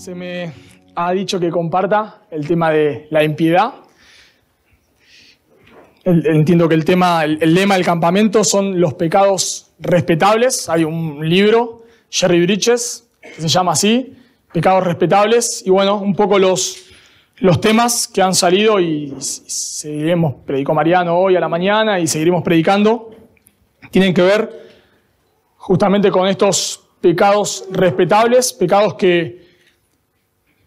se me ha dicho que comparta el tema de la impiedad. Entiendo que el tema, el, lema del campamento son los pecados respetables. Hay un libro, Jerry Bridges, que se llama así, Pecados Respetables. Y bueno, un poco los, los temas que han salido y seguiremos, predicó Mariano hoy a la mañana y seguiremos predicando, tienen que ver justamente con estos pecados respetables, pecados que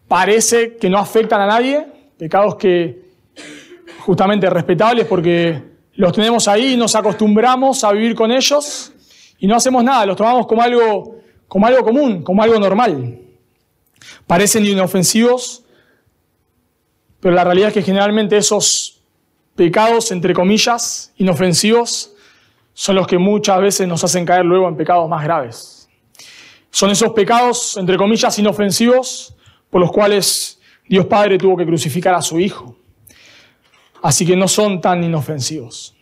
parece que no afectan a nadie, pecados que justamente respetables porque los tenemos ahí y nos acostumbramos a vivir con ellos y no hacemos nada, los tomamos como algo, como algo común, como algo normal. Parecen inofensivos, pero la realidad es que generalmente esos pecados, entre comillas, inofensivos, son los que muchas veces nos hacen caer luego en pecados más graves. Son esos pecados, entre comillas, inofensivos, por los cuales Dios Padre tuvo que crucificar a su Hijo. Así que no son tan inofensivos.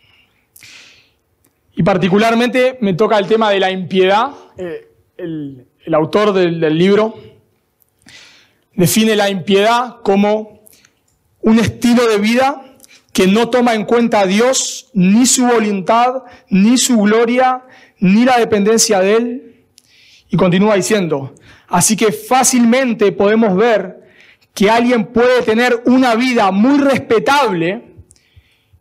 Y particularmente me toca el tema de la impiedad. Eh, el, autor del, del libro define la impiedad como un estilo de vida que no toma en cuenta a Dios, ni su voluntad, ni su gloria, ni la dependencia de Él. Y continúa diciendo, Así que fácilmente podemos ver que alguien puede tener una vida muy respetable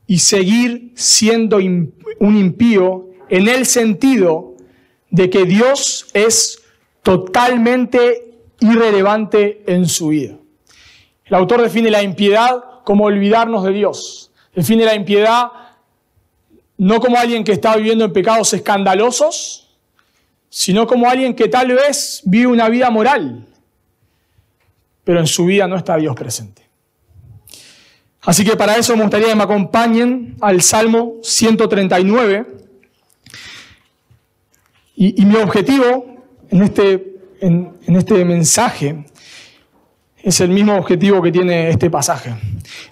y seguir siendo un impío en el sentido de que Dios es totalmente irrelevante en su vida. El autor define la impiedad como olvidarnos de Dios. Define la impiedad no como alguien que está viviendo en pecados escandalosos, sino como alguien que tal vez vive una vida moral, pero en su vida no está Dios presente. Así que para eso me gustaría que me acompañen al Salmo 139. Y, mi objetivo en este, en este mensaje es el mismo objetivo que tiene este pasaje.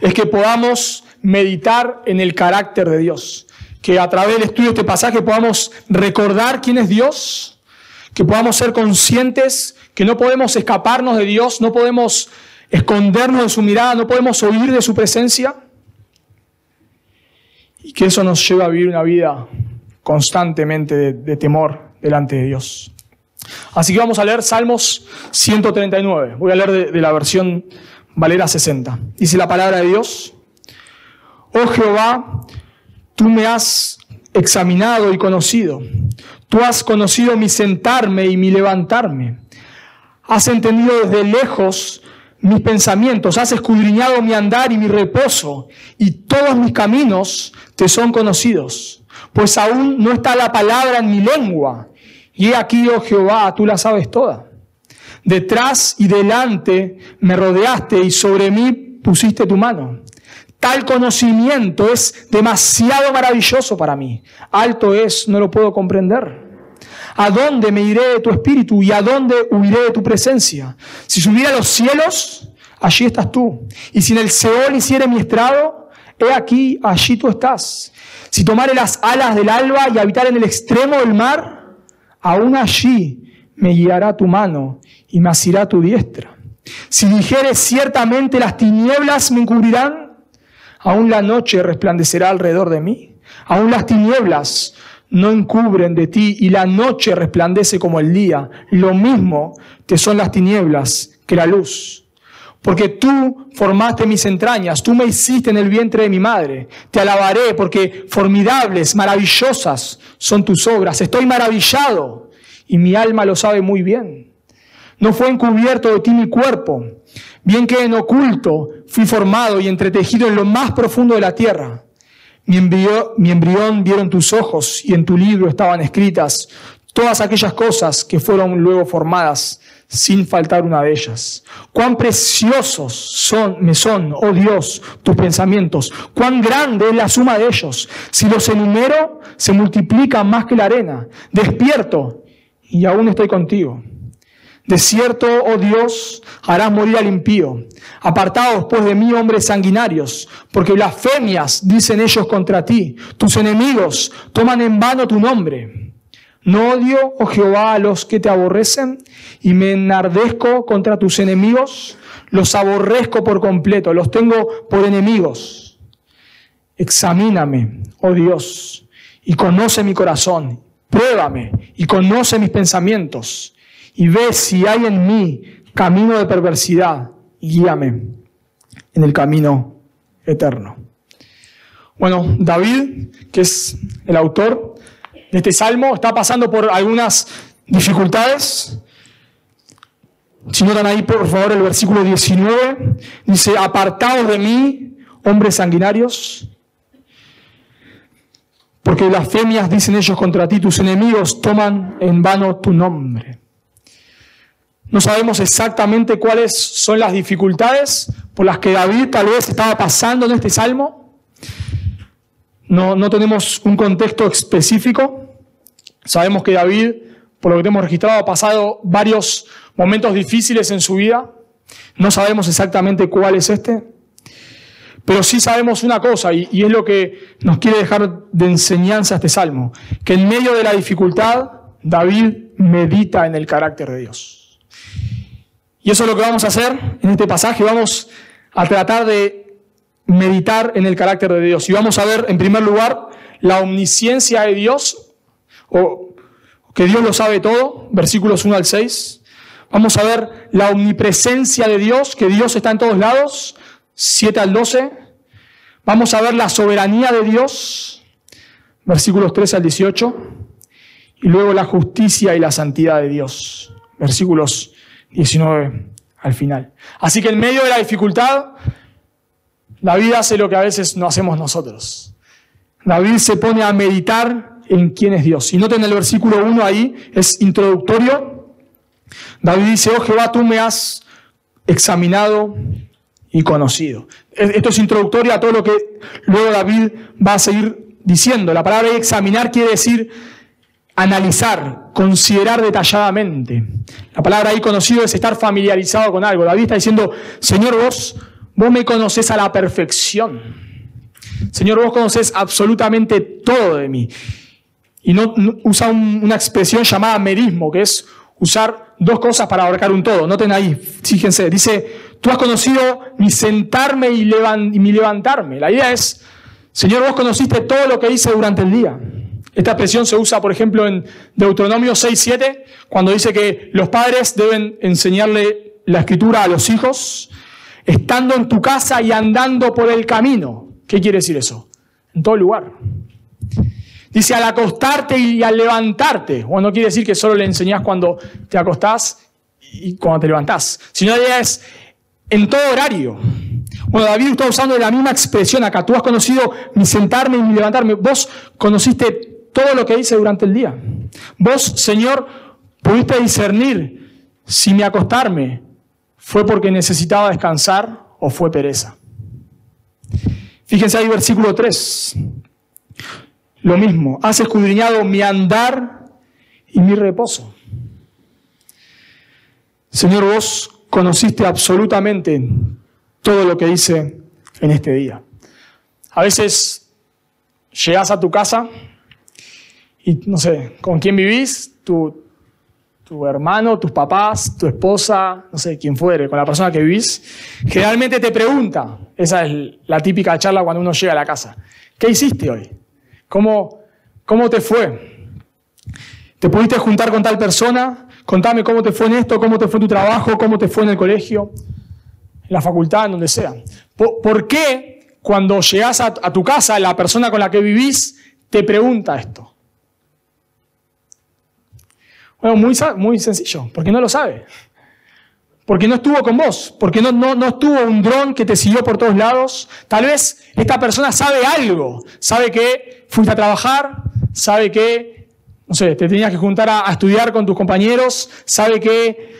Es que podamos meditar en el carácter de Dios que a través del estudio de este pasaje podamos recordar quién es Dios, que podamos ser conscientes que no podemos escaparnos de Dios, no podemos escondernos de su mirada, no podemos huir de su presencia, y que eso nos lleva a vivir una vida constantemente de, temor delante de Dios. Así que vamos a leer Salmos 139. Voy a leer de, de la versión Valera 60. Dice la palabra de Dios. Oh Jehová, Tú me has examinado y conocido. Tú has conocido mi sentarme y mi levantarme. Has entendido desde lejos mis pensamientos, has escudriñado mi andar y mi reposo, y todos mis caminos te son conocidos. Pues aún no está la palabra en mi lengua. Y he aquí, oh Jehová, tú la sabes toda. Detrás y delante me rodeaste y sobre mí pusiste tu mano. Tal conocimiento es demasiado maravilloso para mí. Alto es, no lo puedo comprender. ¿A dónde me iré de tu espíritu y a dónde huiré de tu presencia? Si subiera a los cielos, allí estás tú. Y si en el Seol hiciere mi estrado, he aquí, allí tú estás. Si tomare las alas del alba y habitar en el extremo del mar, aún allí me guiará tu mano y me asirá tu diestra. Si dijere ciertamente las tinieblas me encubrirán, Aún la noche resplandecerá alrededor de mí. Aún las tinieblas no encubren de ti y la noche resplandece como el día. Lo mismo que son las tinieblas que la luz. Porque tú formaste mis entrañas, tú me hiciste en el vientre de mi madre. Te alabaré porque formidables, maravillosas son tus obras. Estoy maravillado y mi alma lo sabe muy bien. No fue encubierto de ti mi cuerpo Bien que en oculto fui formado y entretejido en lo más profundo de la tierra. Mi, embrión vieron tus ojos y en tu libro estaban escritas todas aquellas cosas que fueron luego formadas sin faltar una de ellas. Cuán preciosos son, me son, oh Dios, tus pensamientos. Cuán grande es la suma de ellos. Si los enumero, se multiplican más que la arena. Despierto y aún estoy contigo. De cierto, oh Dios, harás morir al impío. Apartados pues de mí, hombres sanguinarios, porque blasfemias dicen ellos contra ti. Tus enemigos toman en vano tu nombre. No odio, oh Jehová, a los que te aborrecen y me enardezco contra tus enemigos. Los aborrezco por completo, los tengo por enemigos. Examíname, oh Dios, y conoce mi corazón. Pruébame y conoce mis pensamientos y ve si hay en mí camino de perversidad guíame en el camino eterno. Bueno, David, que es el autor de este salmo, está pasando por algunas dificultades. Si notan ahí, por favor, el versículo 19, dice, apartados de mí, hombres sanguinarios, porque blasfemias dicen ellos contra ti, tus enemigos toman en vano tu nombre. No sabemos exactamente cuáles son las dificultades por las que David tal vez estaba pasando en este salmo. No, tenemos un contexto específico. Sabemos que David, por lo que hemos registrado, ha pasado varios momentos difíciles en su vida. No sabemos exactamente cuál es este. Pero sí sabemos una cosa, y, y, es lo que nos quiere dejar de enseñanza este salmo, que en medio de la dificultad, David medita en el carácter de Dios. Y eso es lo que vamos a hacer en este pasaje. Vamos a tratar de meditar en el carácter de Dios. Y vamos a ver, en primer lugar, la omnisciencia de Dios, o que Dios lo sabe todo, versículos 1 al 6. Vamos a ver la omnipresencia de Dios, que Dios está en todos lados, 7 al 12. Vamos a ver la soberanía de Dios, versículos 13 al 18. Y luego la justicia y la santidad de Dios, versículos 19 al final. Así que en medio de la dificultad, David hace lo que a veces no hacemos nosotros. David se pone a meditar en quién es Dios. Y noten el versículo 1 ahí, es introductorio. David dice, oh Jehová, tú me has examinado y conocido. Esto es introductorio a todo lo que luego David va a seguir diciendo. La palabra examinar quiere decir analizar, considerar detalladamente. La palabra ahí conocido es estar familiarizado con algo. David está diciendo, Señor, vos, vos me conoces a la perfección. Señor, vos conoces absolutamente todo de mí. Y no, usa una expresión llamada merismo, que es usar dos cosas para abarcar un todo. Noten ahí, fíjense, dice, tú has conocido mi sentarme y, y mi levantarme. La idea es, Señor, vos conociste todo lo que hice durante el día. Esta expresión se usa, por ejemplo, en Deuteronomio 6.7, cuando dice que los padres deben enseñarle la escritura a los hijos, estando en tu casa y andando por el camino. ¿Qué quiere decir eso? En todo lugar. Dice al acostarte y al levantarte. Bueno, no quiere decir que solo le enseñás cuando te acostás y cuando te levantás, sino es en todo horario. Bueno, David está usando la misma expresión acá. Tú has conocido mi sentarme y mi levantarme. Vos conociste todo lo que hice durante el día. Vos, Señor, pudiste discernir si mi acostarme fue porque necesitaba descansar o fue pereza. Fíjense ahí versículo 3. Lo mismo, has escudriñado mi andar y mi reposo. Señor, vos conociste absolutamente todo lo que hice en este día. A veces llegas a tu casa y no sé, ¿con quién vivís? Tu, tu hermano, tus papás, tu esposa, no sé, quién fuere, con la persona que vivís, generalmente te pregunta, esa es la típica charla cuando uno llega a la casa, ¿qué hiciste hoy? ¿Cómo, cómo te fue? ¿Te pudiste juntar con tal persona? Contame cómo te fue en esto, cómo te fue tu trabajo, cómo te fue en el colegio, en la facultad, en donde sea. ¿Por, qué cuando llegas a, a tu casa, la persona con la que vivís te pregunta esto? Bueno, muy, muy sencillo, porque no lo sabe. Porque no estuvo con vos, porque no, no, no estuvo un dron que te siguió por todos lados. Tal vez esta persona sabe algo, sabe que fuiste a trabajar, sabe que, no sé, te tenías que juntar a, estudiar con tus compañeros, sabe que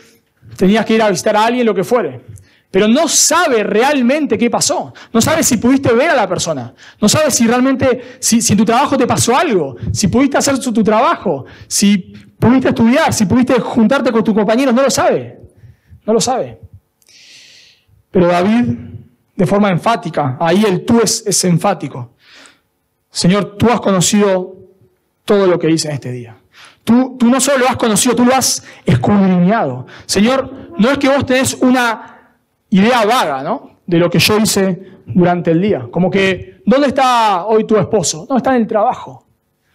tenías que ir a visitar a alguien, lo que fuere pero no sabe realmente qué pasó. No sabe si pudiste ver a la persona. No sabe si realmente, si, si en tu trabajo te pasó algo, si pudiste hacer tu trabajo, si pudiste estudiar, si pudiste juntarte con tus compañeros, no lo sabe. No lo sabe. Pero David, de forma enfática, ahí el tú es, es enfático. Señor, tú has conocido todo lo que hice en este día. Tú, tú no solo lo has conocido, tú lo has escudriñado. Señor, no es que vos tenés una idea vaga, ¿no? De lo que yo hice durante el día. Como que, ¿dónde está hoy tu esposo? No, está en el trabajo.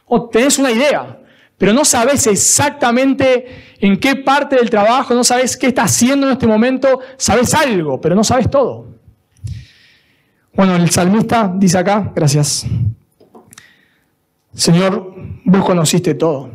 O tenés una idea, pero no sabes exactamente en qué parte del trabajo, no sabes qué está haciendo en este momento, sabes algo, pero no sabes todo. Bueno, el salmista dice acá, gracias. Señor, vos conociste todo.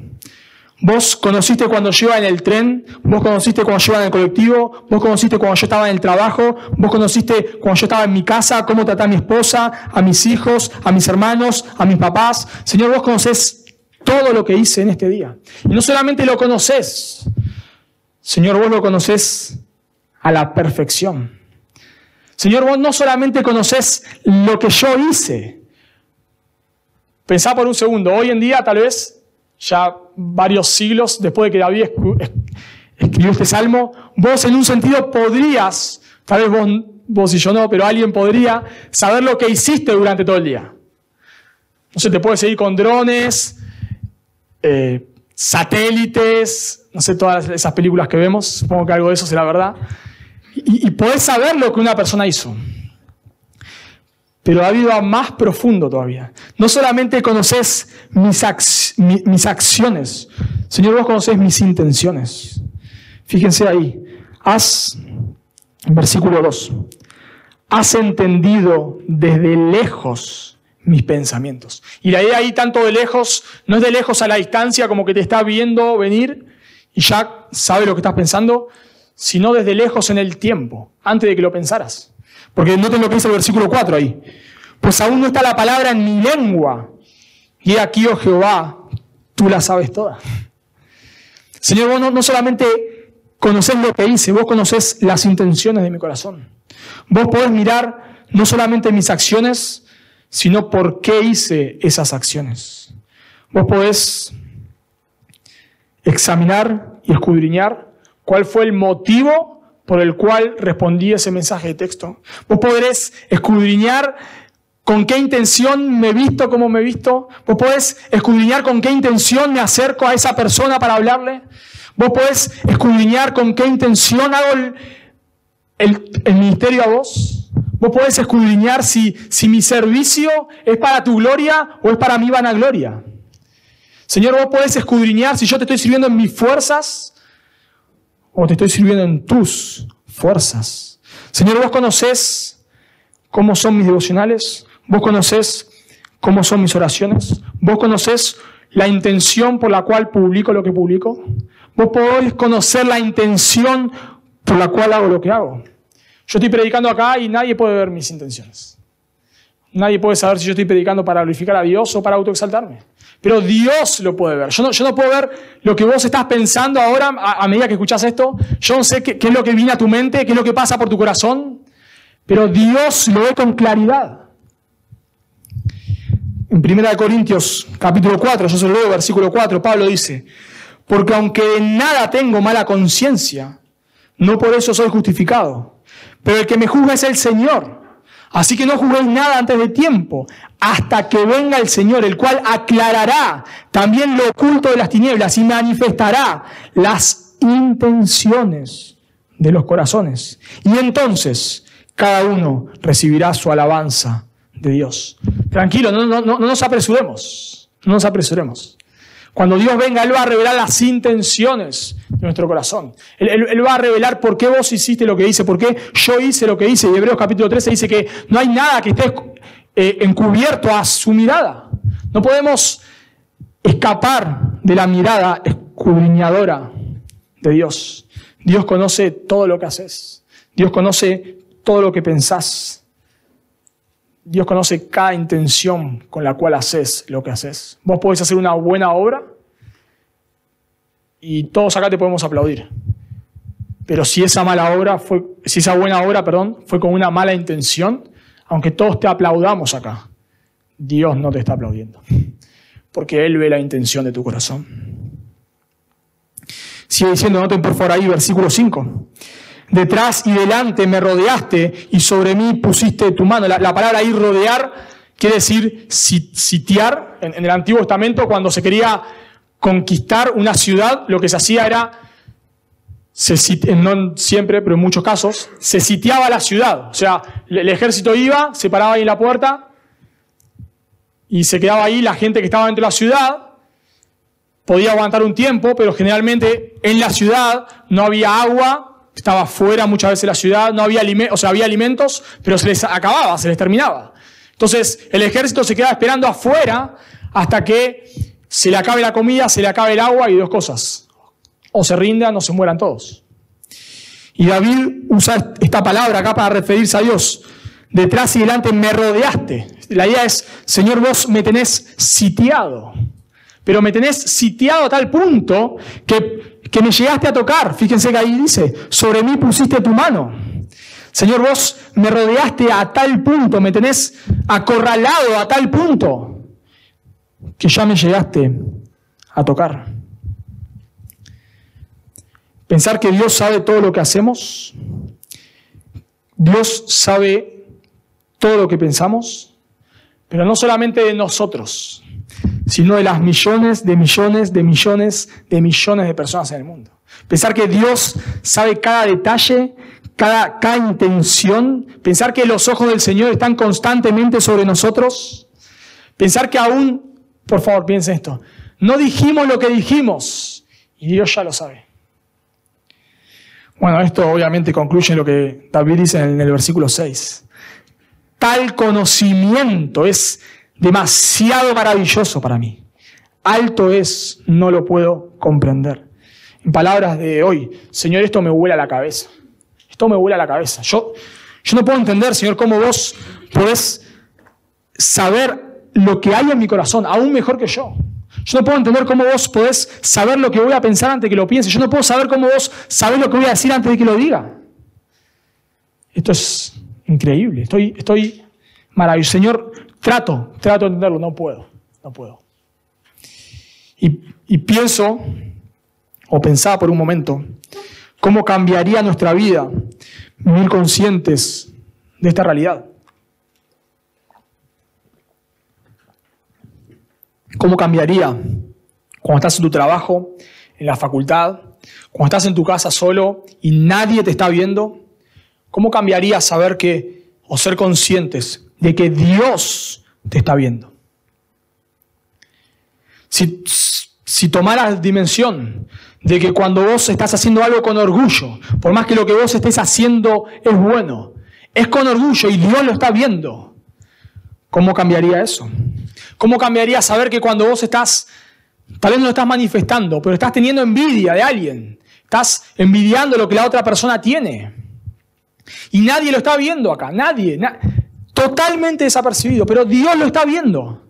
Vos conociste cuando yo iba en el tren, vos conociste cuando yo iba en el colectivo, vos conociste cuando yo estaba en el trabajo, vos conociste cuando yo estaba en mi casa, cómo tratar a mi esposa, a mis hijos, a mis hermanos, a mis papás. Señor, vos conocés todo lo que hice en este día. Y no solamente lo conoces, Señor, vos lo conoces a la perfección. Señor, vos no solamente conoces lo que yo hice. Pensá por un segundo, hoy en día tal vez ya varios siglos después de que David escribió este salmo, vos en un sentido podrías, tal vez vos, vos y yo no, pero alguien podría saber lo que hiciste durante todo el día. No sé, te puedes seguir con drones, eh, satélites, no sé, todas esas películas que vemos, supongo que algo de eso será verdad, y, y podés saber lo que una persona hizo. Pero David va más profundo todavía. No solamente conoces mis, mis acciones, Señor, vos conocés mis intenciones. Fíjense ahí, has, versículo 2, has entendido desde lejos mis pensamientos. Y la idea ahí tanto de lejos, no es de lejos a la distancia como que te está viendo venir y ya sabe lo que estás pensando, sino desde lejos en el tiempo, antes de que lo pensaras. Porque noten lo que dice el versículo 4 ahí. Pues aún no está la palabra en mi lengua. Y aquí, oh Jehová, tú la sabes toda. Señor, vos no, no solamente conocés lo que hice, vos conocés las intenciones de mi corazón. Vos podés mirar no solamente mis acciones, sino por qué hice esas acciones. Vos podés examinar y escudriñar cuál fue el motivo por el cual respondí ese mensaje de texto. Vos podés escudriñar con qué intención me visto, cómo me visto. Vos podés escudriñar con qué intención me acerco a esa persona para hablarle. Vos podés escudriñar con qué intención hago el, ministerio a vos. Vos podés escudriñar si, si mi servicio es para tu gloria o es para mi vanagloria. Señor, vos podés escudriñar si yo te estoy sirviendo en mis fuerzas o te estoy sirviendo en tus fuerzas. Señor, vos conocés cómo son mis devocionales, vos conocés cómo son mis oraciones, vos conocés la intención por la cual publico lo que publico, vos podés conocer la intención por la cual hago lo que hago. Yo estoy predicando acá y nadie puede ver mis intenciones. Nadie puede saber si yo estoy predicando para glorificar a Dios o para autoexaltarme. Pero Dios lo puede ver. Yo no, puedo ver lo que vos estás pensando ahora a, medida que escuchas esto. Yo no sé qué, qué, es lo que viene a tu mente, qué es lo que pasa por tu corazón. Pero Dios lo ve con claridad. En 1 Corintios capítulo 4, yo se lo leo, versículo 4, Pablo dice, porque aunque en nada tengo mala conciencia, no por eso soy justificado. Pero el que me juzga es el Señor. Así que no juguéis nada antes de tiempo, hasta que venga el Señor, el cual aclarará también lo oculto de las tinieblas y manifestará las intenciones de los corazones. Y entonces cada uno recibirá su alabanza de Dios. Tranquilo, no nos apresuremos, no nos apresuremos. Cuando Dios venga, Él va a revelar las intenciones de nuestro corazón. Él, va a revelar por qué vos hiciste lo que hice, por qué yo hice lo que hice. Y Hebreos capítulo 13 dice que no hay nada que esté eh, encubierto a su mirada. No podemos escapar de la mirada escudriñadora de Dios. Dios conoce todo lo que haces. Dios conoce todo lo que pensás. Dios conoce cada intención con la cual haces lo que haces. Vos podés hacer una buena obra y todos acá te podemos aplaudir. Pero si esa mala obra fue, si esa buena obra, perdón, fue con una mala intención, aunque todos te aplaudamos acá, Dios no te está aplaudiendo. Porque Él ve la intención de tu corazón. Sigue diciendo, noten por favor ahí, versículo 5 detrás y delante me rodeaste y sobre mí pusiste tu mano. La, palabra ahí rodear quiere decir sitiar. En, el Antiguo Testamento, cuando se quería conquistar una ciudad, lo que se hacía era, no siempre, pero en muchos casos, se sitiaba la ciudad. O sea, el ejército iba, se paraba ahí en la puerta y se quedaba ahí la gente que estaba dentro de la ciudad. Podía aguantar un tiempo, pero generalmente en la ciudad no había agua, estaba fuera muchas veces la ciudad, no había o sea, había alimentos, pero se les acababa, se les terminaba. Entonces, el ejército se quedaba esperando afuera hasta que se le acabe la comida, se le acabe el agua y dos cosas. O se rindan o se mueran todos. Y David usa esta palabra acá para referirse a Dios. Detrás y delante me rodeaste. La idea es, Señor, vos me tenés sitiado. Pero me tenés sitiado a tal punto que, que me llegaste a tocar. Fíjense que ahí dice, sobre mí pusiste tu mano. Señor, vos me rodeaste a tal punto, me tenés acorralado a tal punto que ya me llegaste a tocar. Pensar que Dios sabe todo lo que hacemos, Dios sabe todo lo que pensamos, pero no solamente de nosotros, sino de las millones de millones de millones de millones de personas en el mundo. Pensar que Dios sabe cada detalle, cada, cada intención, pensar que los ojos del Señor están constantemente sobre nosotros, pensar que aún por favor, piensen esto. No dijimos lo que dijimos y Dios ya lo sabe. Bueno, esto obviamente concluye lo que David dice en el versículo 6. Tal conocimiento es demasiado maravilloso para mí. Alto es, no lo puedo comprender. En palabras de hoy, Señor, esto me vuela la cabeza. Esto me vuela la cabeza. Yo, yo no puedo entender, Señor, cómo vos podés saber lo que hay en mi corazón, aún mejor que yo. Yo no puedo entender cómo vos podés saber lo que voy a pensar antes de que lo piense. Yo no puedo saber cómo vos sabés lo que voy a decir antes de que lo diga. Esto es increíble. Estoy, estoy maravilloso. Señor, trato, trato de entenderlo. No puedo, no puedo. Y, y pienso, o pensaba por un momento, cómo cambiaría nuestra vida vivir conscientes de esta realidad. ¿Cómo cambiaría cuando estás en tu trabajo, en la facultad, cuando estás en tu casa solo y nadie te está viendo? ¿Cómo cambiaría saber que, o ser conscientes de que Dios te está viendo? Si, si tomaras dimensión de que cuando vos estás haciendo algo con orgullo, por más que lo que vos estés haciendo es bueno, es con orgullo y Dios lo está viendo, ¿cómo cambiaría eso? ¿Cómo cambiaría saber que cuando vos estás, tal vez no lo estás manifestando, pero estás teniendo envidia de alguien? Estás envidiando lo que la otra persona tiene. Y nadie lo está viendo acá, nadie. Totalmente desapercibido, pero Dios lo está viendo.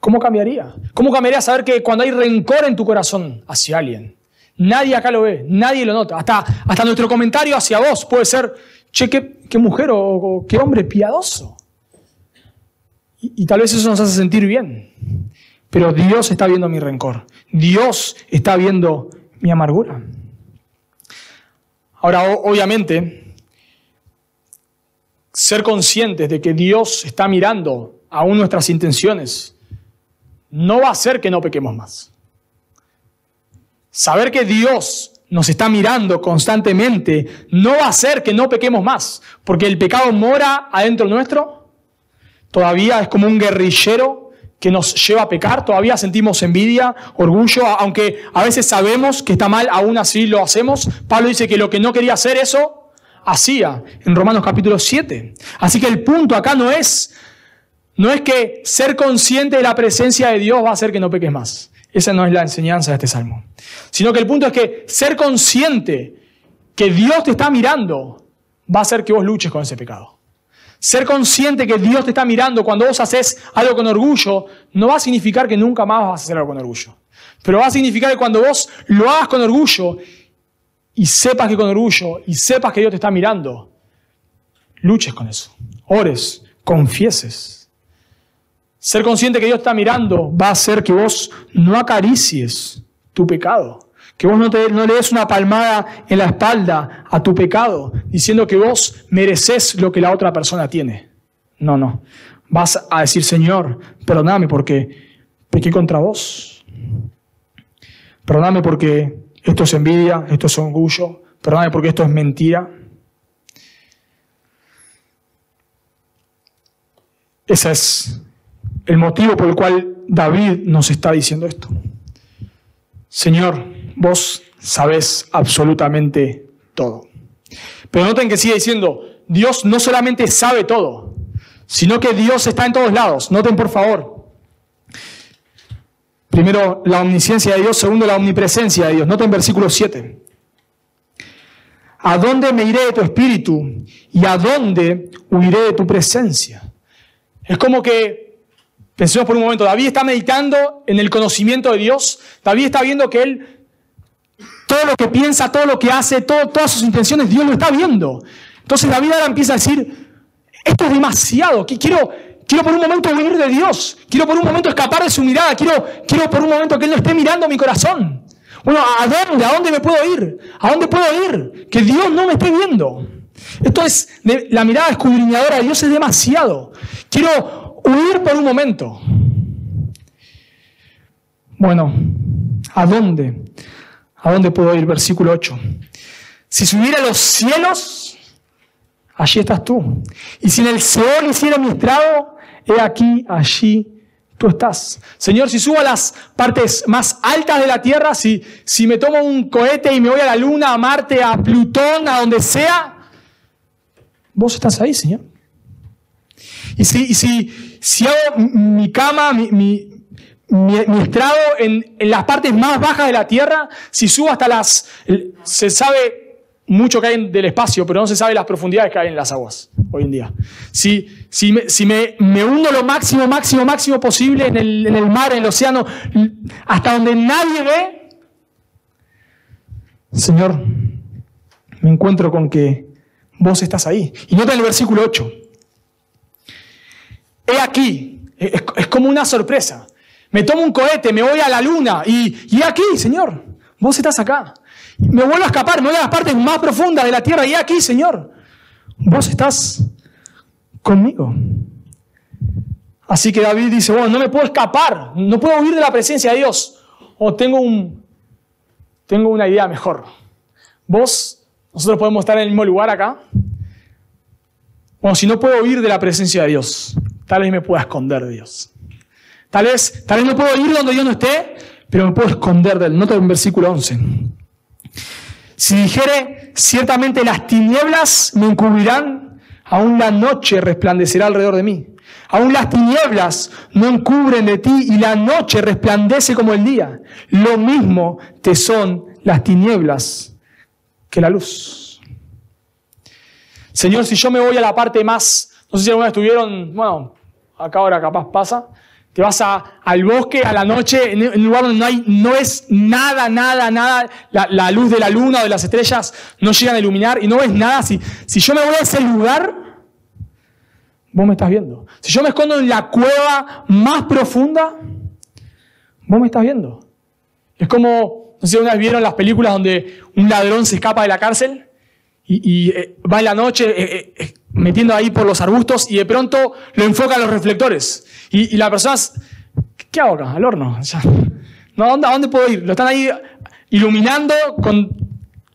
¿Cómo cambiaría? ¿Cómo cambiaría saber que cuando hay rencor en tu corazón hacia alguien, nadie acá lo ve, nadie lo nota? Hasta, hasta nuestro comentario hacia vos puede ser, che, qué, mujer o qué hombre piadoso. Y, tal vez eso nos hace sentir bien. Pero Dios está viendo mi rencor. Dios está viendo mi amargura. Ahora, obviamente, ser conscientes de que Dios está mirando aún nuestras intenciones no va a hacer que no pequemos más. Saber que Dios nos está mirando constantemente no va a hacer que no pequemos más, porque el pecado mora adentro nuestro Todavía es como un guerrillero que nos lleva a pecar, todavía sentimos envidia, orgullo, aunque a veces sabemos que está mal, aún así lo hacemos. Pablo dice que lo que no quería hacer eso, hacía en Romanos capítulo 7. Así que el punto acá no es, no es que ser consciente de la presencia de Dios va a hacer que no peques más. Esa no es la enseñanza de este salmo. Sino que el punto es que ser consciente que Dios te está mirando va a hacer que vos luches con ese pecado. Ser consciente que Dios te está mirando cuando vos haces algo con orgullo, no va a significar que nunca más vas a hacer algo con orgullo. Pero va a significar que cuando vos lo hagas con orgullo y sepas que con orgullo y sepas que Dios te está mirando, luches con eso. Ores, confieses. Ser consciente que Dios está mirando va a hacer que vos no acaricies tu pecado que vos no, no le des una palmada en la espalda a tu pecado, diciendo que vos mereces lo que la otra persona tiene. No, no. Vas a decir, Señor, perdóname porque pequé contra vos. Perdóname porque esto es envidia, esto es orgullo, perdóname porque esto es mentira. Ese es el motivo por el cual David nos está diciendo esto. Señor, vos sabés absolutamente todo. Pero noten que sigue diciendo, Dios no solamente sabe todo, sino que Dios está en todos lados. Noten por favor. Primero, la omnisciencia de Dios. Segundo, la omnipresencia de Dios. Noten versículo 7. ¿A dónde me iré de tu espíritu? ¿Y a dónde huiré de tu presencia? Es como que, pensemos por un momento, David está meditando en el conocimiento de Dios. David está viendo que él, todo lo que piensa, todo lo que hace, todas sus intenciones, Dios lo está viendo. Entonces David ahora empieza a decir, esto es demasiado, quiero, quiero por un momento huir de Dios, quiero por un momento escapar de su mirada, quiero, quiero por un momento que Él no esté mirando mi corazón. Bueno, ¿a dónde? ¿A dónde me puedo ir? ¿A dónde puedo ir? Que Dios no me esté viendo. Esto es, la mirada escudriñadora de Dios es demasiado. Quiero huir por un momento. Bueno, ¿a dónde? ¿A dónde puedo ir? Versículo 8. Si subiera a los cielos, allí estás tú. Y si en el Seol hiciera mi estrado, he aquí, allí tú estás. Señor, si subo a las partes más altas de la tierra, si, si me tomo un cohete y me voy a la Luna, a Marte, a Plutón, a donde sea, vos estás ahí, Señor. Y si, si, si hago mi cama, mi, mi, mi, estrado en, en, las partes más bajas de la tierra, si subo hasta las... Se sabe mucho hay del espacio, pero no se sabe las profundidades que hay en las aguas hoy en día. Si, si, me, si me, me, hundo lo máximo, máximo, máximo posible en el, en el mar, en el océano, hasta donde nadie ve, Señor, me encuentro con que vos estás ahí. Y nota el versículo 8. He aquí, es, es, como una sorpresa. Me tomo un cohete, me voy a la luna y, y aquí, Señor, vos estás acá. Me vuelvo a escapar, me voy a las partes más profundas de la tierra y aquí, Señor, vos estás conmigo. Así que David dice, bueno, no me puedo escapar, no puedo huir de la presencia de Dios. O tengo, un, tengo una idea mejor. Vos, nosotros podemos estar en el mismo lugar acá. Bueno, si no puedo huir de la presencia de Dios, tal vez me pueda esconder de Dios. Tal vez, tal vez no puedo ir donde Dios no esté, pero me puedo esconder de Él. Nota en versículo 11. Si dijere, ciertamente las tinieblas me encubrirán, aún la noche resplandecerá alrededor de mí. Aún las tinieblas no encubren de ti y la noche resplandece como el día. Lo mismo te son las tinieblas que la luz. Señor, si yo me voy a la parte más, no sé si alguna vez estuvieron, bueno, acá ahora capaz pasa, te vas al bosque a la noche, en un lugar donde no, hay, no es nada, nada, nada, la, luz de la luna o de las estrellas no llegan a iluminar y no ves nada. Si, si yo me voy a ese lugar, vos me estás viendo. Si yo me escondo en la cueva más profunda, vos me estás viendo. Es como, no sé si una vez vieron las películas donde un ladrón se escapa de la cárcel y, eh, va en la noche eh, eh, metiendo ahí por los arbustos y de pronto lo enfoca a los reflectores. Y, la persona, ¿qué hago acá? Al horno. ¿no? ¿a, dónde, puedo ir? Lo están ahí iluminando con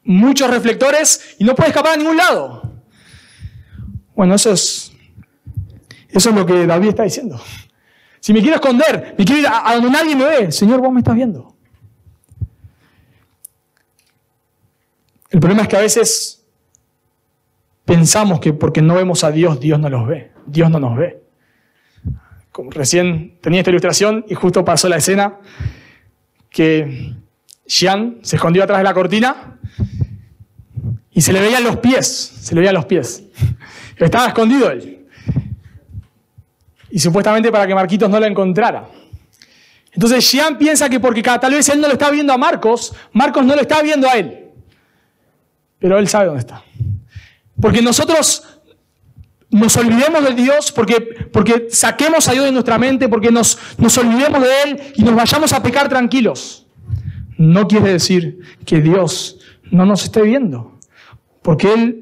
muchos reflectores y no puede escapar a ningún lado. Bueno, eso es, eso es lo que David está diciendo. Si me quiero esconder, me quiero ir a donde nadie me ve, Señor, vos me estás viendo. El problema es que a veces pensamos que porque no vemos a Dios, Dios no los ve. Dios no nos ve. Como recién tenía esta ilustración y justo pasó la escena que Xian se escondió atrás de la cortina y se le veían los pies, se le veían los pies. Estaba escondido él. Y supuestamente para que Marquitos no lo encontrara. Entonces Xian piensa que porque tal vez él no lo está viendo a Marcos, Marcos no lo está viendo a él. Pero él sabe dónde está. Porque nosotros nos olvidemos de Dios, porque, porque saquemos a Dios de nuestra mente, porque nos, nos olvidemos de Él y nos vayamos a pecar tranquilos. No quiere decir que Dios no nos esté viendo, porque Él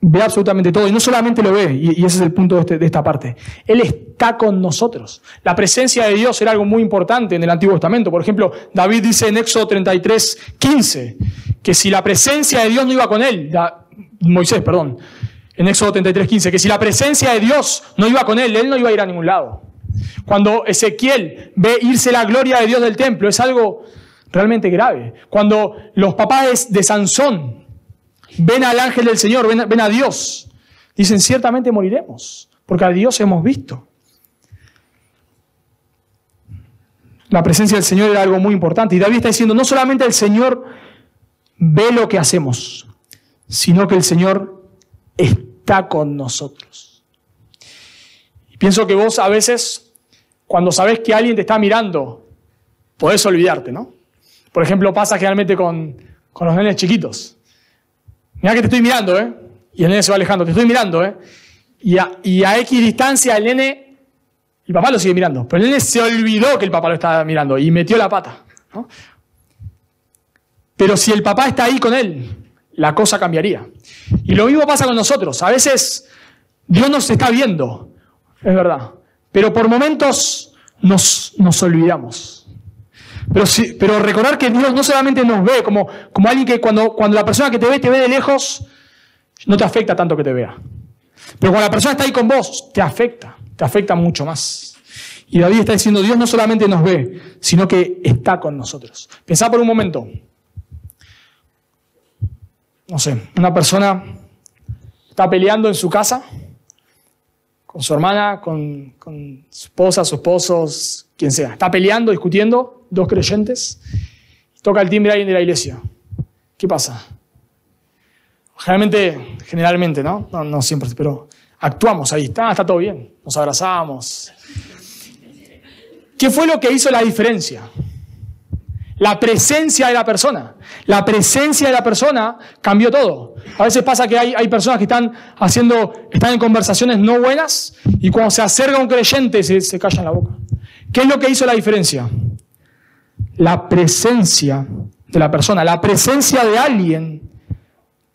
ve absolutamente todo y no solamente lo ve, y, ese es el punto de, este, de, esta parte, Él está con nosotros. La presencia de Dios era algo muy importante en el Antiguo Testamento. Por ejemplo, David dice en Éxodo 33, 15, que si la presencia de Dios no iba con él, Moisés, perdón, en Éxodo 33, 15, que si la presencia de Dios no iba con él, él no iba a ir a ningún lado. Cuando Ezequiel ve irse la gloria de Dios del templo, es algo realmente grave. Cuando los papás de Sansón ven al ángel del Señor, ven, a Dios, dicen, ciertamente moriremos, porque a Dios hemos visto. La presencia del Señor era algo muy importante. Y David está diciendo, no solamente el Señor ve lo que hacemos, sino que el Señor está con nosotros. Y pienso que vos a veces, cuando sabes que alguien te está mirando, podés olvidarte, ¿no? Por ejemplo, pasa generalmente con, los nenes chiquitos. Mira que te estoy mirando, ¿eh? Y el nene se va alejando, te estoy mirando, ¿eh? Y a, y a X distancia el nene, el papá lo sigue mirando, pero el nene se olvidó que el papá lo estaba mirando y metió la pata. Pero si el papá está ahí con él, la cosa cambiaría. Y lo mismo pasa con nosotros. A veces Dios nos está viendo, es verdad, pero por momentos nos, nos olvidamos. Pero, pero recordar que Dios no solamente nos ve como, como alguien que cuando, cuando la persona que te ve te ve de lejos, no te afecta tanto que te vea. Pero cuando la persona está ahí con vos, te afecta, te afecta mucho más. Y David está diciendo, Dios no solamente nos ve, sino que está con nosotros. Pensá por un momento. No sé, una persona está peleando en su casa con su hermana, con, su esposa, su esposo, quien sea. Está peleando, discutiendo dos creyentes, toca el timbre alguien de la iglesia. ¿Qué pasa? Generalmente, generalmente, ¿no? No, siempre, pero actuamos ahí, está, está todo bien, nos abrazamos. ¿Qué fue lo que hizo la diferencia? La presencia de la persona. La presencia de la persona cambió todo. A veces pasa que hay, hay, personas que están haciendo, están en conversaciones no buenas y cuando se acerca un creyente se, se callan la boca. ¿Qué es lo que hizo la diferencia? la presencia de la persona, la presencia de alguien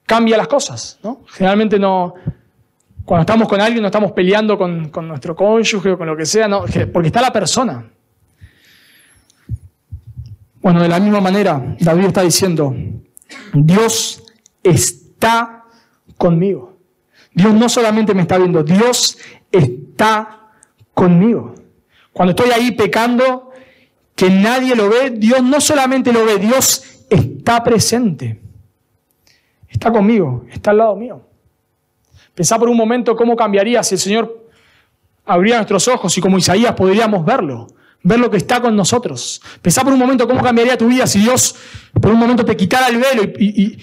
cambia las cosas, ¿no? Generalmente no, cuando estamos con alguien no estamos peleando con, nuestro cónyuge o con lo que sea, no, porque está la persona. Bueno, de la misma manera, David está diciendo, Dios está conmigo. Dios no solamente me está viendo, Dios está conmigo. Cuando estoy ahí pecando, que nadie lo ve, Dios no solamente lo ve, Dios está presente. Está conmigo, está al lado mío. Pensá por un momento cómo cambiaría si el Señor abriera nuestros ojos y como Isaías podríamos verlo, ver lo que está con nosotros. Pensá por un momento cómo cambiaría tu vida si Dios por un momento te quitara el velo y,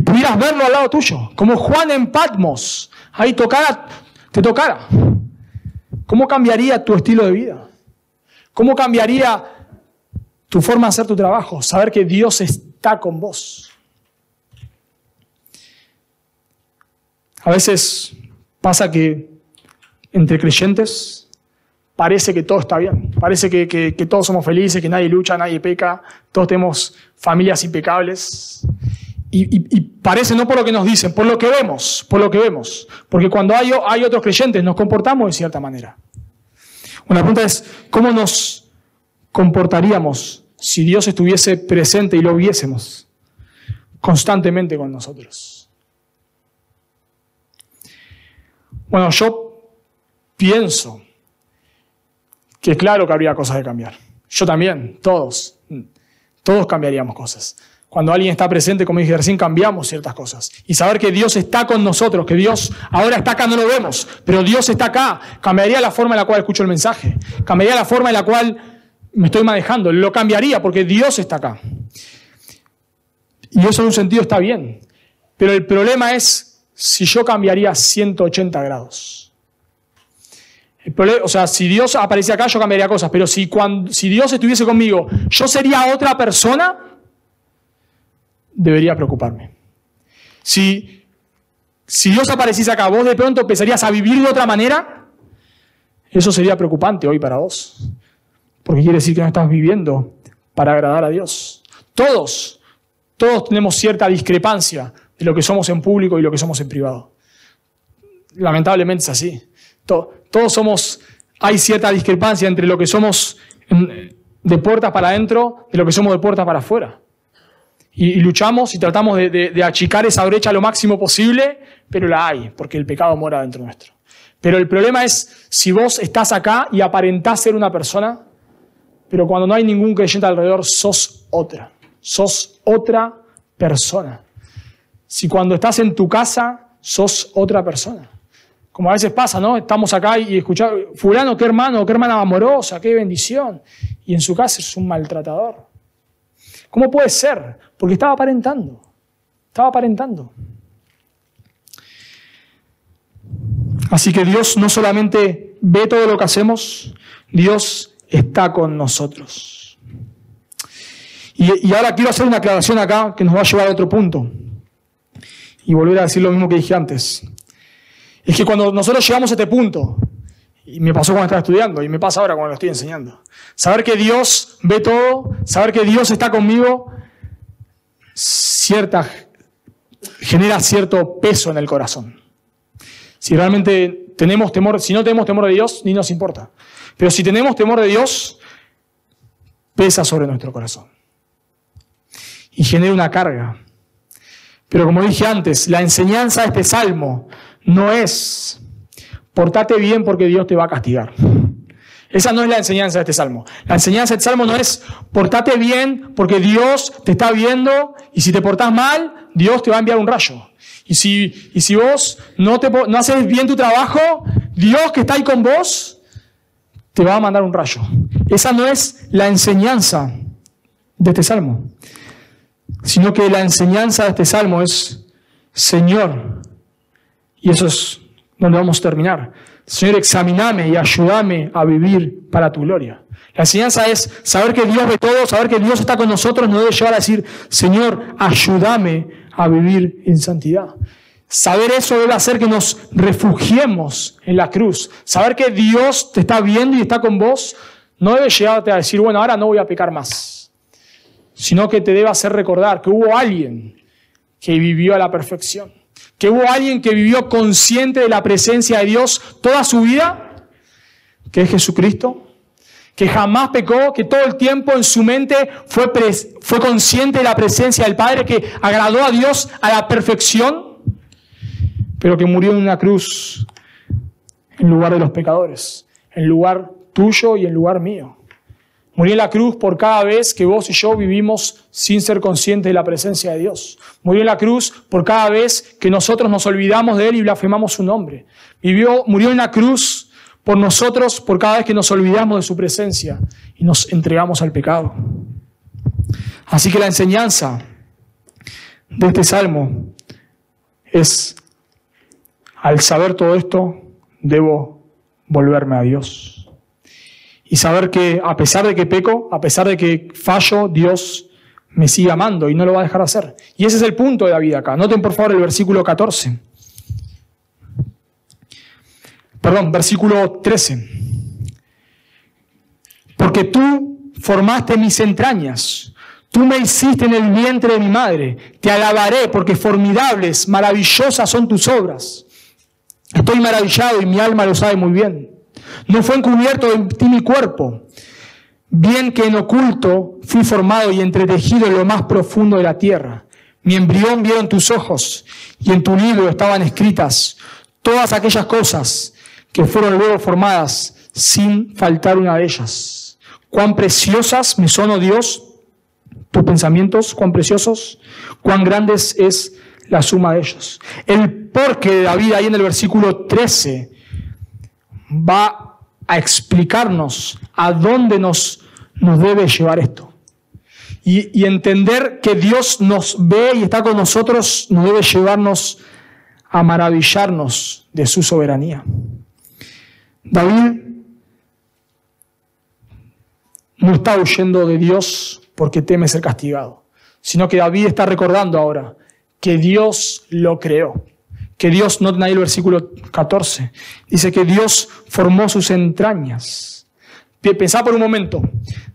pudieras verlo al lado tuyo. Como Juan en Patmos, ahí tocara, te tocara. ¿Cómo cambiaría tu estilo de vida? ¿Cómo cambiaría tu forma de hacer tu trabajo, saber que Dios está con vos. A veces pasa que entre creyentes parece que todo está bien, parece que, todos somos felices, que nadie lucha, nadie peca, todos tenemos familias impecables. Y, parece no por lo que nos dicen, por lo que vemos, por lo que vemos. Porque cuando hay, hay otros creyentes nos comportamos de cierta manera. Una pregunta es, ¿cómo nos comportaríamos si Dios estuviese presente y lo viésemos constantemente con nosotros? Bueno, yo pienso que claro que habría cosas que cambiar. Yo también, todos, todos cambiaríamos cosas. Cuando alguien está presente, como dije recién, cambiamos ciertas cosas. Y saber que Dios está con nosotros, que Dios ahora está acá, no lo vemos, pero Dios está acá, cambiaría la forma en la cual escucho el mensaje, cambiaría la forma en la cual me estoy manejando, lo cambiaría porque Dios está acá. Y eso en un sentido está bien. Pero el problema es si yo cambiaría 180 grados. O sea, si Dios aparece acá, yo cambiaría cosas. Pero si, si Dios estuviese conmigo, yo sería otra persona, debería preocuparme. Si, si Dios apareciese acá, vos de pronto empezarías a vivir de otra manera, eso sería preocupante hoy para vos porque quiere decir que no estás viviendo para agradar a Dios. Todos, todos tenemos cierta discrepancia de lo que somos en público y lo que somos en privado. lamentablemente es así. Todos somos, hay cierta discrepancia entre lo que somos de puertas para adentro de lo que somos de puertas para afuera. Y, luchamos y tratamos de, achicar esa brecha lo máximo posible, pero la hay, porque el pecado mora dentro nuestro. Pero el problema es si vos estás acá y aparentás ser una persona, pero cuando no hay ningún creyente alrededor, sos otra. Sos otra persona. Si cuando estás en tu casa, sos otra persona. Como a veces pasa, ¿no? Estamos acá y escuchamos, fulano, qué hermano, qué hermana amorosa, qué bendición. Y en su casa es un maltratador. ¿Cómo puede ser? Porque estaba aparentando. Estaba aparentando. Así que Dios no solamente ve todo lo que hacemos, Dios está con nosotros. Y, ahora quiero hacer una aclaración acá que nos va a llevar a otro punto. Y volver a decir lo mismo que dije antes. Es que cuando nosotros llegamos a este punto, y me pasó cuando estaba estudiando, y me pasa ahora cuando lo estoy enseñando, saber que Dios ve todo, saber que Dios está conmigo, cierta, genera cierto peso en el corazón. Si realmente tenemos temor, si no tenemos temor de Dios, ni nos importa. Pero si tenemos temor de Dios, pesa sobre nuestro corazón. Y genera una carga. Pero como dije antes, la enseñanza de este salmo no es portate bien porque Dios te va a castigar. Esa no es la enseñanza de este salmo. La enseñanza de este salmo no es portate bien porque Dios te está viendo y si te portás mal, Dios te va a enviar un rayo. Y si, y si vos no, te, no haces bien tu trabajo, Dios que está ahí con vos, te va a mandar un rayo. Esa no es la enseñanza de este salmo, sino que la enseñanza de este salmo es, Señor, y eso es donde vamos a terminar. Señor, examiname y ayúdame a vivir para tu gloria. La enseñanza es saber que Dios ve todo, saber que Dios está con nosotros, no debe llevar a decir, Señor, ayúdame a vivir en santidad. Saber eso debe hacer que nos refugiemos en la cruz. Saber que Dios te está viendo y está con vos, no debe llevarte a decir, bueno, ahora no voy a pecar más. Sino que te debe hacer recordar que hubo alguien que vivió a la perfección que hubo alguien que vivió consciente de la presencia de Dios toda su vida, que es Jesucristo, que jamás pecó, que todo el tiempo en su mente fue, fue consciente de la presencia del Padre, que agradó a Dios a la perfección, pero que murió en una cruz en lugar de los pecadores, en lugar tuyo y en lugar mío. Murió en la cruz por cada vez que vos y yo vivimos sin ser conscientes de la presencia de Dios. Murió en la cruz por cada vez que nosotros nos olvidamos de Él y blasfemamos su nombre. Vivió, murió en la cruz por nosotros por cada vez que nos olvidamos de su presencia y nos entregamos al pecado. Así que la enseñanza de este salmo es, al saber todo esto, debo volverme a Dios y saber que a pesar de que peco, a pesar de que fallo, Dios me sigue amando y no lo va a dejar de hacer. Y ese es el punto de la vida acá. Noten por favor el versículo 14. Perdón, versículo 13. Porque tú formaste mis entrañas, tú me hiciste en el vientre de mi madre, te alabaré porque formidables, maravillosas son tus obras. Estoy maravillado y mi alma lo sabe muy bien. No fue encubierto en ti mi cuerpo. Bien que en oculto fui formado y entretejido en lo más profundo de la tierra. Mi embrión vieron tus ojos y en tu libro estaban escritas todas aquellas cosas que fueron luego formadas sin faltar una de ellas. Cuán preciosas me son, oh Dios, tus pensamientos, cuán preciosos, cuán grandes es la suma de ellos. El porqué de David ahí en el versículo 13 va a explicarnos a dónde nos, nos debe llevar esto. Y, y, entender que Dios nos ve y está con nosotros nos debe llevarnos a maravillarnos de su soberanía. David no está huyendo de Dios porque teme ser castigado, sino que David está recordando ahora que Dios lo creó que Dios, noten ahí el versículo 14, dice que Dios formó sus entrañas. Pensá por un momento,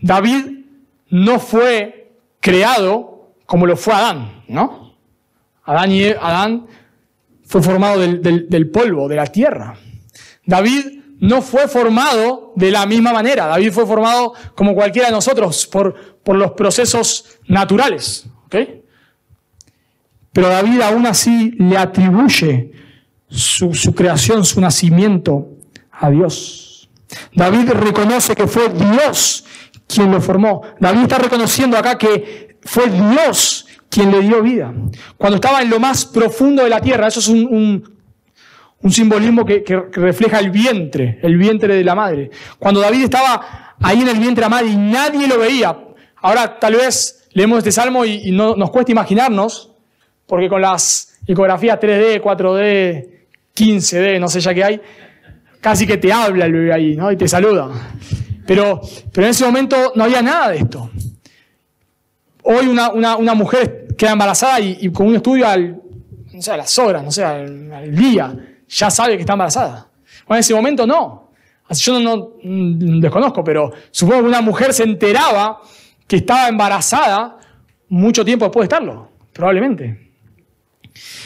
David no fue creado como lo fue Adán, ¿no? Adán, y Adán fue formado del, polvo, de la tierra. David no fue formado de la misma manera. David fue formado como cualquiera de nosotros por, por los procesos naturales. Pero David aún así le atribuye su, creación, su nacimiento a Dios. David reconoce que fue Dios quien lo formó. David está reconociendo acá que fue Dios quien le dio vida. Cuando estaba en lo más profundo de la tierra, eso es un, simbolismo que, refleja el vientre, el vientre de la madre. Cuando David estaba ahí en el vientre de la madre y nadie lo veía. Ahora tal vez leemos este salmo y, no, nos cuesta imaginarnos, porque con las ecografías 3D, 4D, 15D, no sé ya qué hay, casi que te habla el bebé ahí, ¿no? Y te saluda. Pero, pero en ese momento no había nada de esto. Hoy una, mujer queda embarazada y, con un estudio al, no sé, a las horas, no sé, al, día, ya sabe que está embarazada. Bueno, en ese momento no. Yo no, mm, desconozco, pero supongo que una mujer se enteraba que estaba embarazada mucho tiempo después de estarlo, probablemente.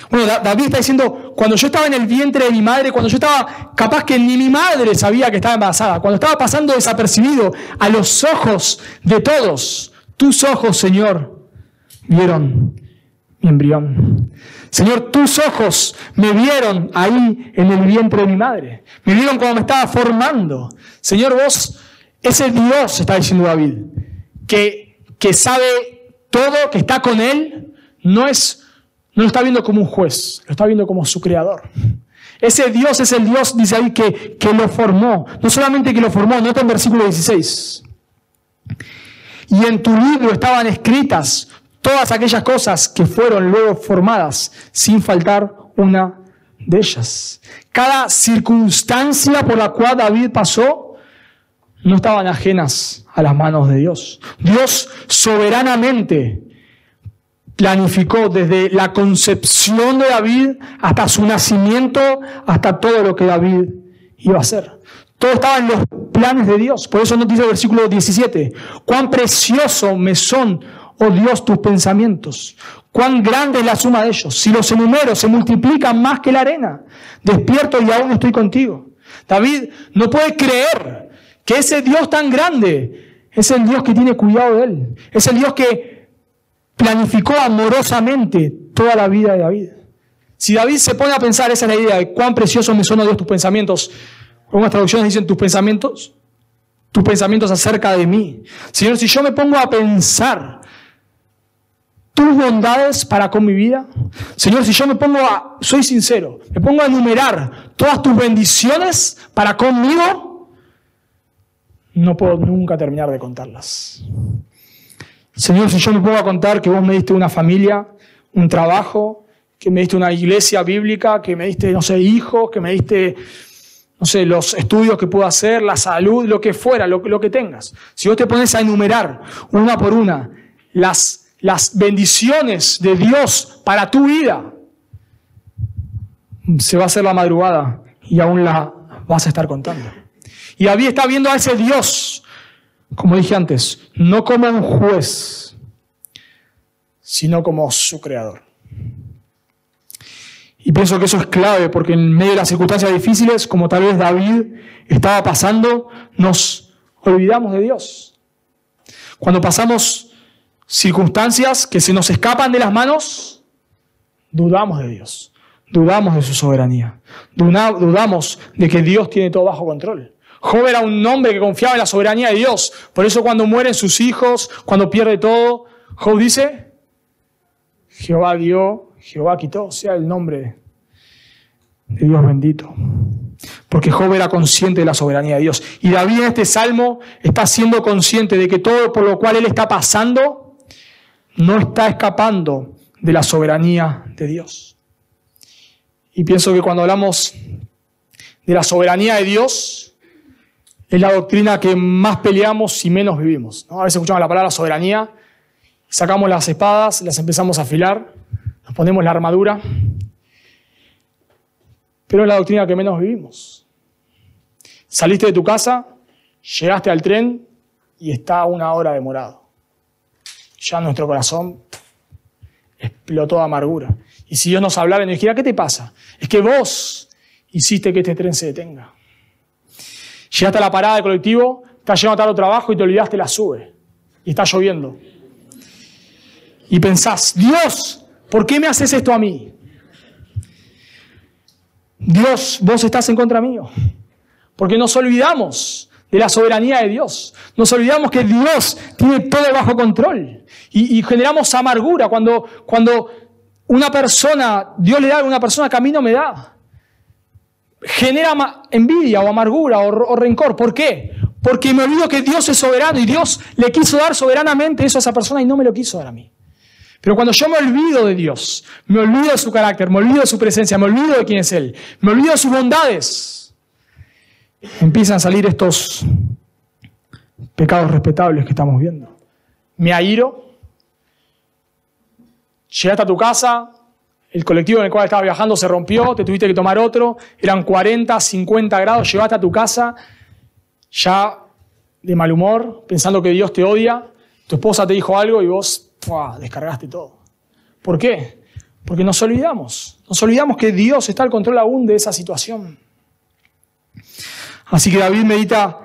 Bueno, David está diciendo, cuando yo estaba en el vientre de mi madre, cuando yo estaba capaz que ni mi madre sabía que estaba embarazada, cuando estaba pasando desapercibido a los ojos de todos, tus ojos, Señor, vieron mi embrión. Señor, tus ojos me vieron ahí en el vientre de mi madre. Me vieron cuando me estaba formando. Señor, vos, ese Dios, está diciendo David, que, que sabe todo, que está con él, no es, no lo está viendo como un juez, lo está viendo como su creador. Ese Dios es el Dios, dice ahí, que, que lo formó. No solamente que lo formó, nota en versículo 16 y en tu libro estaban escritas todas aquellas cosas que fueron luego formadas, sin faltar una de ellas. Cada circunstancia por la cual David pasó no estaban ajenas a las manos de Dios. Dios soberanamente planificó desde la concepción de David hasta su nacimiento, hasta todo lo que David iba a hacer. Todo estaba en los planes de Dios. Por eso nos dice el versículo 17, cuán precioso me son, oh Dios, tus pensamientos. Cuán grande es la suma de ellos. Si los enumero, se multiplican más que la arena. Despierto y aún estoy contigo. David no puede creer que ese Dios tan grande es el Dios que tiene cuidado de él. Es el Dios que planificó amorosamente toda la vida de David. Si David se pone a pensar, esa es la idea de cuán precioso me son, oh Dios, tus pensamientos, algunas traducciones dicen tus pensamientos, tus pensamientos acerca de mí. Señor, si yo me pongo a pensar tus bondades para con mi vida, Señor, si yo me pongo a, soy sincero, me pongo a enumerar todas tus bendiciones para conmigo, no puedo nunca terminar de contarlas. Señor, si yo me pongo a contar que vos me diste una familia, un trabajo, que me diste una iglesia bíblica, que me diste, no sé, hijos, que me diste no sé, los estudios que puedo hacer, la salud, lo que fuera, lo, lo que tengas. Si vos te pones a enumerar una por una las, las bendiciones de Dios para tu vida, se va a hacer la madrugada y aún la vas a estar contando. Y David está viendo a ese Dios, como dije antes, no como un juez, sino como su creador. Y pienso que eso es clave, porque en medio de las circunstancias difíciles, como tal vez David estaba pasando, nos olvidamos de Dios. Cuando pasamos circunstancias que se nos escapan de las manos, dudamos de Dios, dudamos de su soberanía, dudamos de que Dios tiene todo bajo control. Job era un hombre que confiaba en la soberanía de Dios. Por eso cuando mueren sus hijos, cuando pierde todo, Job dice, Jehová dio Jehová quitó, sea el nombre de Dios bendito. Porque Job era consciente de la soberanía de Dios. Y David en este salmo está siendo consciente de que todo por lo cual él está pasando no está escapando de la soberanía de Dios. Y pienso que cuando hablamos de la soberanía de Dios, es la doctrina que más peleamos y menos vivimos. A veces escuchamos la palabra soberanía, sacamos las espadas, las empezamos a afilar nos ponemos la armadura, pero es la doctrina que menos vivimos. Saliste de tu casa, llegaste al tren y está una hora demorado. Ya nuestro corazón explotó de amargura. Y si Dios nos hablara y nos dijera, ¿qué te pasa? Es que vos hiciste que este tren se detenga. Llegaste a la parada del colectivo, estás llegando tarde al trabajo y te olvidaste la sube. Y está lloviendo. Y pensás, Dios, ¿por qué me haces esto a mí? Dios, vos estás en contra mío. Porque nos olvidamos de la soberanía de Dios. Nos olvidamos que Dios tiene todo bajo control. Y, generamos amargura cuando, cuando una persona, Dios le da a una persona que a me da. Genera envidia o amargura o, rencor. ¿Por qué? Porque me olvido que Dios es soberano y Dios le quiso dar soberanamente eso a esa persona y no me lo quiso dar a mí. Pero cuando yo me olvido de Dios, me olvido de su carácter, me olvido de su presencia, me olvido de quién es Él, me olvido de sus bondades, empiezan a salir estos pecados respetables que estamos viendo. Me airo, llegaste a tu casa, el colectivo en el cual estabas viajando se rompió, te tuviste que tomar otro, eran 40, 50 grados, llegaste a tu casa ya de mal humor, pensando que Dios te odia, tu esposa te dijo algo y vos descargaste todo. ¿Por qué? Porque nos olvidamos. Nos olvidamos que Dios está al control aún de esa situación. Así que David medita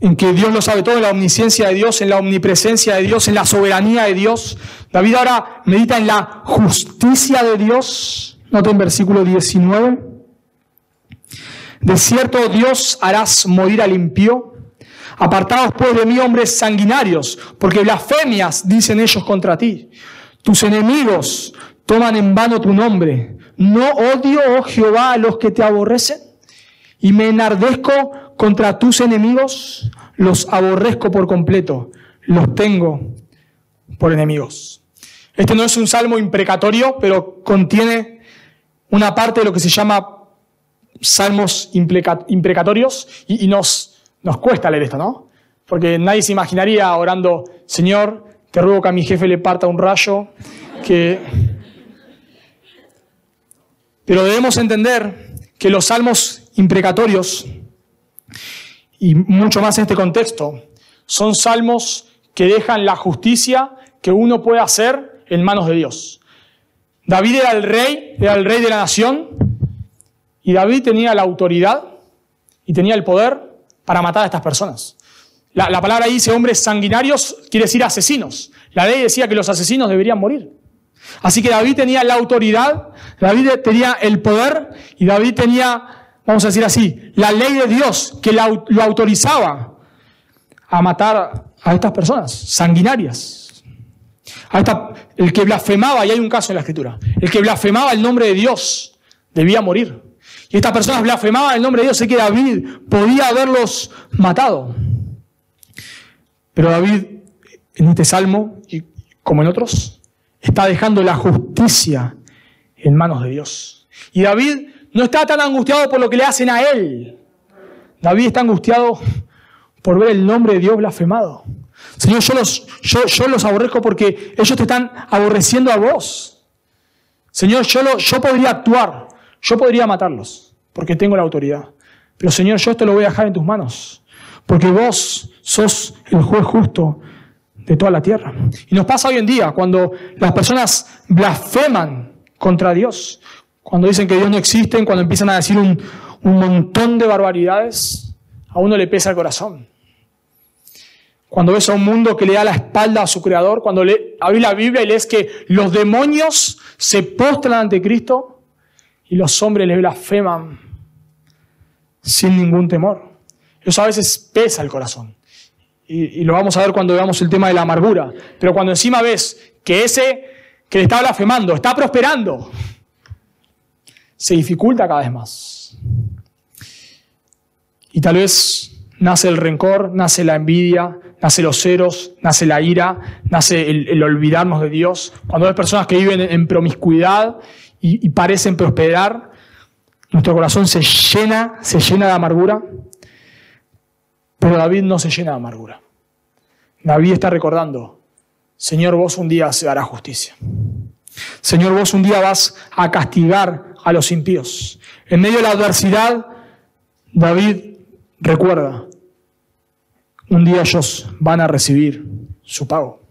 en que Dios lo sabe todo, en la omnisciencia de Dios, en la omnipresencia de Dios, en la soberanía de Dios. David ahora medita en la justicia de Dios. Nota en versículo 19. De cierto Dios harás morir al impío Apartados pues de mí, hombres sanguinarios, porque blasfemias dicen ellos contra ti. Tus enemigos toman en vano tu nombre. No odio, oh Jehová, a los que te aborrecen. Y me enardezco contra tus enemigos, los aborrezco por completo. Los tengo por enemigos. Este no es un salmo imprecatorio, pero contiene una parte de lo que se llama salmos imprecatorios y, nos nos cuesta leer esto, ¿no? Porque nadie se imaginaría orando, Señor, te ruego que a mi jefe le parta un rayo, que... Pero debemos entender que los salmos imprecatorios, y mucho más en este contexto, son salmos que dejan la justicia que uno puede hacer en manos de Dios. David era el rey, era el rey de la nación, y David tenía la autoridad y tenía el poder para matar a estas personas. La, palabra ahí dice hombres sanguinarios, quiere decir asesinos. La ley decía que los asesinos deberían morir. Así que David tenía la autoridad, David tenía el poder y David tenía, vamos a decir así, la ley de Dios que lo autorizaba a matar a estas personas sanguinarias. A el que blasfemaba, y hay un caso en la escritura, el que blasfemaba el nombre de Dios debía morir. Y estas personas blasfemaban el nombre de Dios. Sé que David podía haberlos matado. Pero David, en este salmo, y como en otros, está dejando la justicia en manos de Dios. Y David no está tan angustiado por lo que le hacen a él. David está angustiado por ver el nombre de Dios blasfemado. Señor, yo los, yo, yo los aborrezco porque ellos te están aborreciendo a vos. Señor, yo, yo podría actuar, yo podría matarlos, porque tengo la autoridad. Pero Señor, yo esto lo voy a dejar en tus manos, porque vos sos el juez justo de toda la tierra. Y nos pasa hoy en día, cuando las personas blasfeman contra Dios, cuando dicen que Dios no existe, cuando empiezan a decir un, montón de barbaridades, a uno le pesa el corazón. Cuando ves a un mundo que le da la espalda a su creador, cuando le, la Biblia y lees que los demonios se postran ante Cristo, y los hombres le blasfeman sin ningún temor. Eso a veces pesa el corazón. Y, lo vamos a ver cuando veamos el tema de la amargura. Pero cuando encima ves que ese que le está blasfemando está prosperando, se dificulta cada vez más. Y tal vez nace el rencor, nace la envidia, nace los ceros, nace la ira, nace el, olvidarnos de Dios. Cuando ves personas que viven en promiscuidad y, parecen prosperar, nuestro corazón se llena, se llena de amargura, pero David no se llena de amargura. David está recordando, Señor, vos un día se hará justicia. Señor, vos un día vas a castigar a los impíos. En medio de la adversidad, David recuerda, un día ellos van a recibir su pago.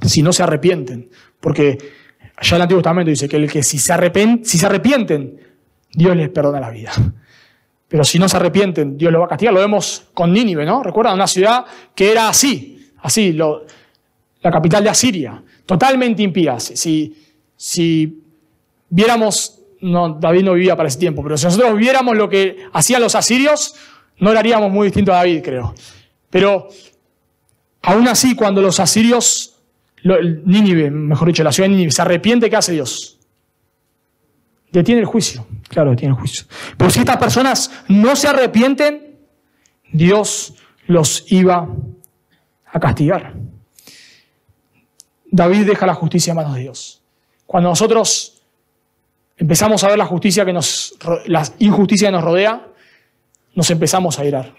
Si no se arrepienten, porque Allá en el Antiguo Testamento dice que el que si se, si se arrepienten, Dios les perdona la vida. Pero si no se arrepienten, Dios los va a castigar. Lo vemos con Nínive, ¿no? Recuerdan una ciudad que era así, así, la capital de Asiria, totalmente impía. Si, si viéramos, no, David no vivía para ese tiempo, pero si nosotros viéramos lo que hacían los asirios, no lo haríamos muy distinto a David, creo. Pero aún así, cuando los asirios, Nínive, mejor dicho, la ciudad de Nínive, se arrepiente, ¿qué hace Dios? Detiene el juicio, claro, detiene el juicio. Pero si estas personas no se arrepienten, Dios los iba a castigar. David deja la justicia en manos de Dios. Cuando nosotros empezamos a ver la justicia que nos, la injusticia que nos rodea, nos empezamos a irar.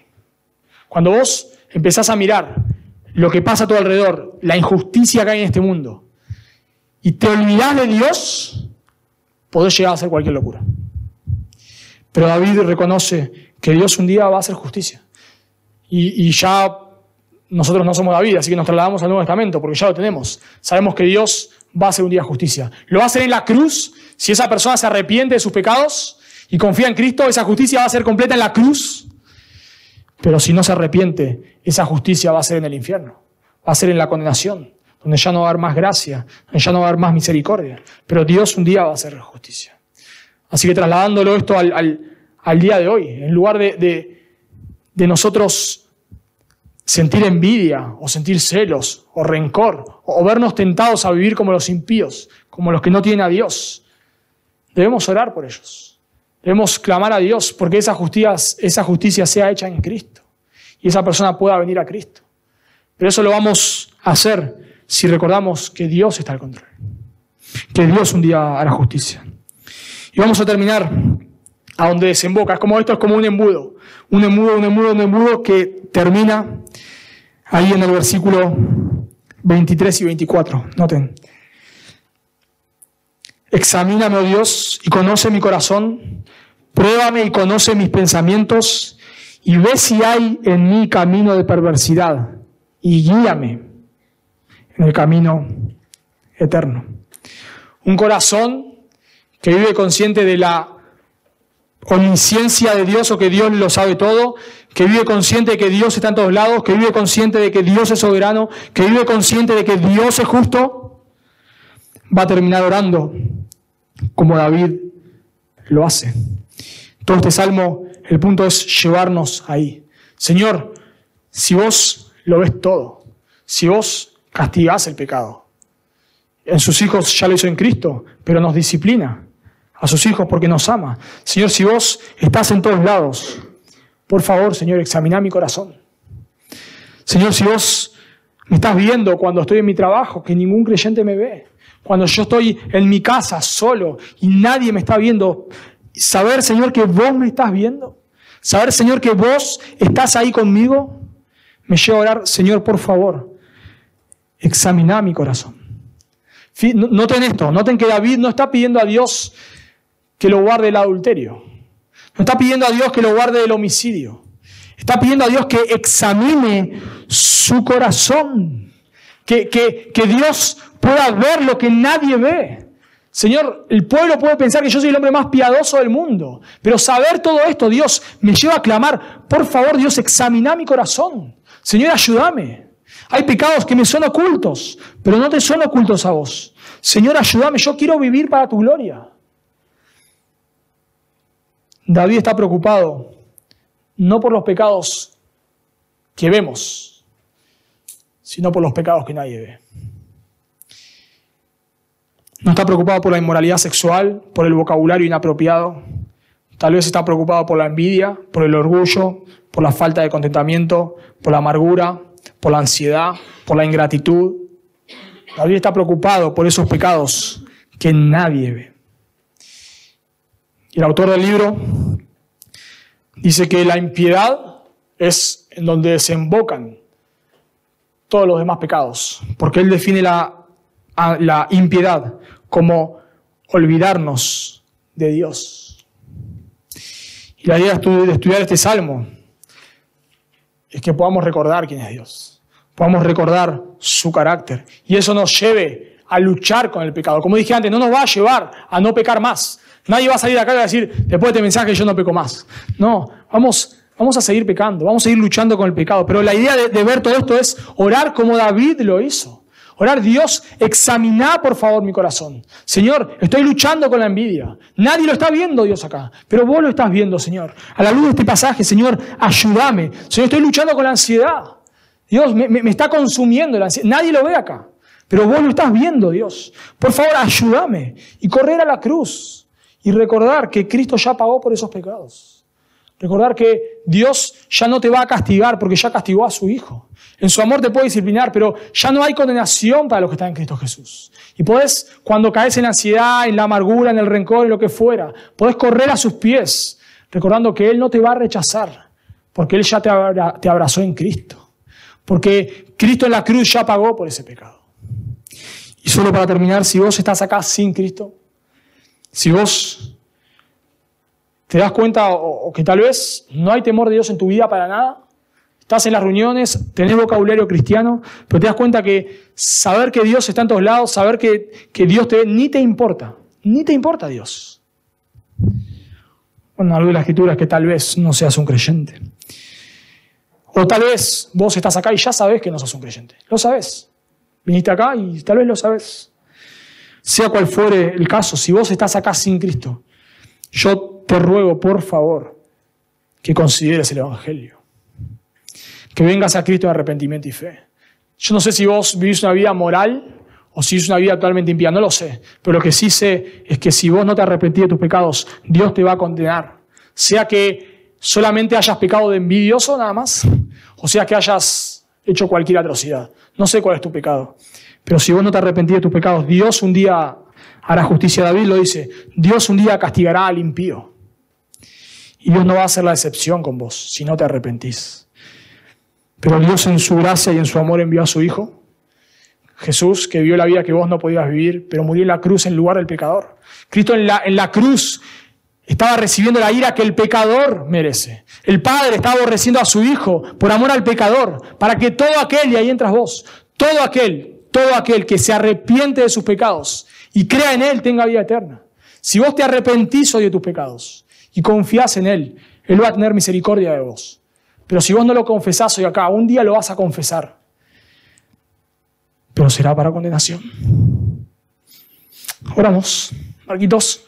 Cuando vos empezás a mirar lo que pasa a tu alrededor, la injusticia que hay en este mundo, y te olvidás de Dios, podés llegar a hacer cualquier locura. Pero David reconoce que Dios un día va a hacer justicia. Y, ya nosotros no somos David, así que nos trasladamos al Nuevo Testamento, porque ya lo tenemos. Sabemos que Dios va a hacer un día justicia. Lo va a hacer en la cruz, si esa persona se arrepiente de sus pecados y confía en Cristo, esa justicia va a ser completa en la cruz. Pero si no se arrepiente, esa justicia va a ser en el infierno, va a ser en la condenación donde ya no va a haber más gracia, donde ya no va a haber más misericordia. Pero Dios un día va a hacer justicia. Así que trasladándolo esto al, día de hoy, en lugar de, de, nosotros sentir envidia o sentir celos o rencor o vernos tentados a vivir como los impíos, como los que no tienen a Dios, debemos orar por ellos. Debemos clamar a Dios porque esa justicia, esa justicia sea hecha en Cristo y esa persona pueda venir a Cristo. Pero eso lo vamos a hacer si recordamos que Dios está al control, que Dios un día hará justicia. Y vamos a terminar a donde desemboca. Es como esto es como un embudo, un embudo, un embudo, un embudo que termina ahí en el versículo 23 y 24. Noten. Examíname, oh Dios, y conoce mi corazón. Pruébame y conoce mis pensamientos y ve si hay en mí camino de perversidad y guíame en el camino eterno. Un corazón que vive consciente de la omnisciencia de Dios o que Dios lo sabe todo, que vive consciente de que Dios está en todos lados, que vive consciente de que Dios es soberano, que vive consciente de que Dios es justo, va a terminar orando como David lo hace. Todo este salmo, el punto es llevarnos ahí. Señor, si vos lo ves todo, si vos castigás el pecado. En sus hijos ya lo hizo en Cristo, pero nos disciplina a sus hijos porque nos ama. Señor, si vos estás en todos lados, por favor, Señor, examina mi corazón. Señor, si vos me estás viendo cuando estoy en mi trabajo, que ningún creyente me ve, cuando yo estoy en mi casa solo y nadie me está viendo, saber, Señor, que vos me estás viendo, saber, Señor, que vos estás ahí conmigo, me lleva a orar, Señor, por favor, examiná mi corazón. Noten esto, noten que David no está pidiendo a Dios que lo guarde el adulterio. No está pidiendo a Dios que lo guarde del homicidio. Está pidiendo a Dios que examine su corazón. Que, que, que Dios pueda ver lo que nadie ve. Señor, el pueblo puede pensar que yo soy el hombre más piadoso del mundo. Pero saber todo esto, Dios, me lleva a clamar, por favor, Dios, examina mi corazón. Señor, ayúdame. Hay pecados que me son ocultos, pero no te son ocultos a vos. Señor, ayúdame, yo quiero vivir para tu gloria. David está preocupado no por los pecados que vemos, sino por los pecados que nadie ve. No está preocupado por la inmoralidad sexual, por el vocabulario inapropiado. Tal vez está preocupado por la envidia, por el orgullo, por la falta de contentamiento, por la amargura, por la ansiedad, por la ingratitud. David está preocupado por esos pecados que nadie ve. El autor del libro dice que la impiedad es en donde desembocan todos los demás pecados, porque él define la, la impiedad como olvidarnos de Dios. Y la idea de estudiar este salmo es que podamos recordar quién es Dios, podamos recordar su carácter y eso nos lleve a luchar con el pecado. Como dije antes, no nos va a llevar a no pecar más. Nadie va a salir acá y va a decir, después de este mensaje yo no peco más. No, vamos, vamos a seguir pecando, vamos a seguir luchando con el pecado. Pero la idea de, ver todo esto es orar como David lo hizo. Orar, Dios, examina por favor mi corazón. Señor, estoy luchando con la envidia. Nadie lo está viendo, Dios, acá. Pero vos lo estás viendo, Señor. A la luz de este pasaje, Señor, ayúdame. Señor, estoy luchando con la ansiedad. Dios, me, me está consumiendo la ansiedad. Nadie lo ve acá. Pero vos lo estás viendo, Dios. Por favor, ayúdame. Y correr a la cruz. Y recordar que Cristo ya pagó por esos pecados. Recordar que Dios ya no te va a castigar porque ya castigó a su Hijo. En su amor te puede disciplinar, pero ya no hay condenación para los que están en Cristo Jesús. Y podés, cuando caes en la ansiedad, en la amargura, en el rencor, en lo que fuera, podés correr a sus pies, recordando que Él no te va a rechazar, porque Él ya te abrazó en Cristo. Porque Cristo en la cruz ya pagó por ese pecado. Y solo para terminar, si vos estás acá sin Cristo, si vos te das cuenta o, que tal vez no hay temor de Dios en tu vida para nada. Estás en las reuniones, tenés vocabulario cristiano, pero te das cuenta que saber que Dios está en todos lados, saber que, que Dios te ve, ni te importa, ni te importa Dios. Bueno, algo de la escritura es que tal vez no seas un creyente. O tal vez vos estás acá y ya sabes que no sos un creyente. Lo sabes. Viniste acá y tal vez lo sabes. Sea cual fuere el caso, si vos estás acá sin Cristo, yo te ruego, por favor, que consideres el Evangelio. Que vengas a Cristo en arrepentimiento y fe. Yo no sé si vos vivís una vida moral o si es una vida actualmente impía, no lo sé. Pero lo que sí sé es que si vos no te arrepentís de tus pecados, Dios te va a condenar. Sea que solamente hayas pecado de envidioso nada más, o sea que hayas hecho cualquier atrocidad. No sé cuál es tu pecado. Pero si vos no te arrepentís de tus pecados, Dios un día hará justicia. David lo dice, Dios un día castigará al impío. Y Dios no va a hacer la excepción con vos si no te arrepentís. Pero Dios en su gracia y en su amor envió a su Hijo, Jesús, que vivió la vida que vos no podías vivir, pero murió en la cruz en lugar del pecador. Cristo en la, en la cruz estaba recibiendo la ira que el pecador merece. El Padre estaba aborreciendo a su Hijo por amor al pecador, para que todo aquel, y ahí entras vos, todo aquel, todo aquel que se arrepiente de sus pecados y crea en Él tenga vida eterna. Si vos te arrepentís hoy de tus pecados, y confías en Él, Él va a tener misericordia de vos. Pero si vos no lo confesás hoy acá, un día lo vas a confesar. Pero será para condenación. Oramos. Marquitos.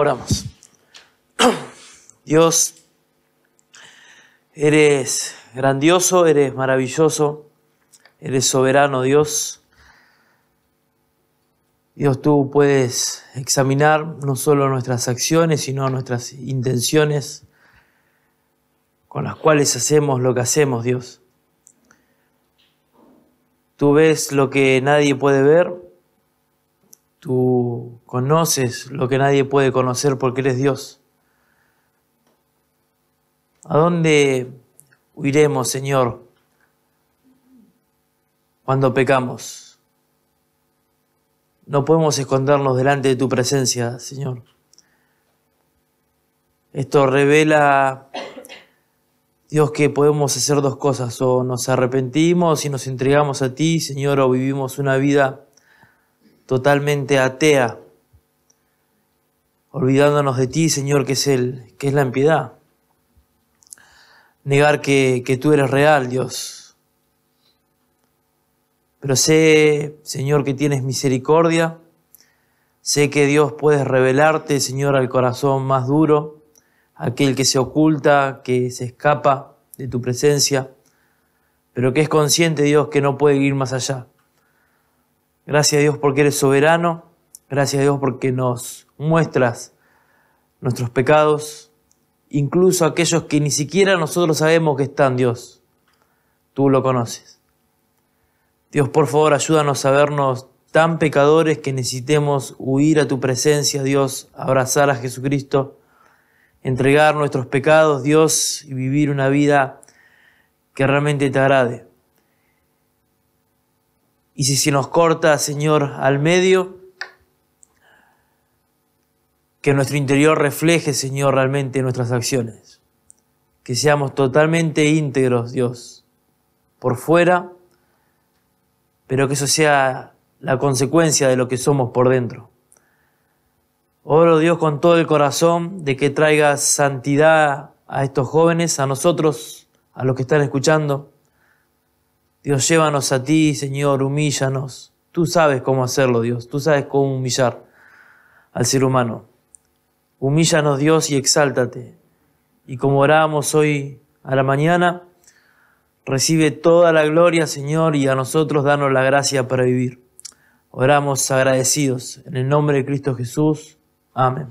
Oramos. Dios, eres grandioso, eres maravilloso, eres soberano, Dios. Dios, tú puedes examinar no solo nuestras acciones, sino nuestras intenciones con las cuales hacemos lo que hacemos, Dios. Tú ves lo que nadie puede ver Tú conoces lo que nadie puede conocer porque eres Dios. ¿A dónde huiremos, Señor, cuando pecamos? No podemos escondernos delante de tu presencia, Señor. Esto revela, Dios, que podemos hacer dos cosas, o nos arrepentimos y nos entregamos a ti, Señor, o vivimos una vida totalmente atea, olvidándonos de ti, Señor, que es, el, que es la impiedad. Negar que, que tú eres real, Dios. Pero sé, Señor, que tienes misericordia. Sé que Dios puedes revelarte, Señor, al corazón más duro, aquel que se oculta, que se escapa de tu presencia, pero que es consciente, Dios, que no puede ir más allá. Gracias a Dios porque eres soberano. Gracias a Dios porque nos muestras nuestros pecados, incluso aquellos que ni siquiera nosotros sabemos que están, Dios. Tú lo conoces. Dios, por favor, ayúdanos a vernos tan pecadores que necesitemos huir a tu presencia, Dios, abrazar a Jesucristo entregar nuestros pecados, Dios, y vivir una vida que realmente te agrade. Y si se nos corta, Señor, al medio, que nuestro interior refleje, Señor, realmente nuestras acciones. Que seamos totalmente íntegros, Dios, por fuera, pero que eso sea la consecuencia de lo que somos por dentro. Oro Dios con todo el corazón de que traigas santidad a estos jóvenes, a nosotros, a los que están escuchando. Dios, llévanos a ti, Señor, humíllanos. Tú sabes cómo hacerlo, Dios. Tú sabes cómo humillar al ser humano. Humíllanos, Dios, y exáltate. Y como oramos hoy a la mañana, recibe toda la gloria, Señor, y a nosotros danos la gracia para vivir. Oramos agradecidos en el nombre de Cristo Jesús. Amén.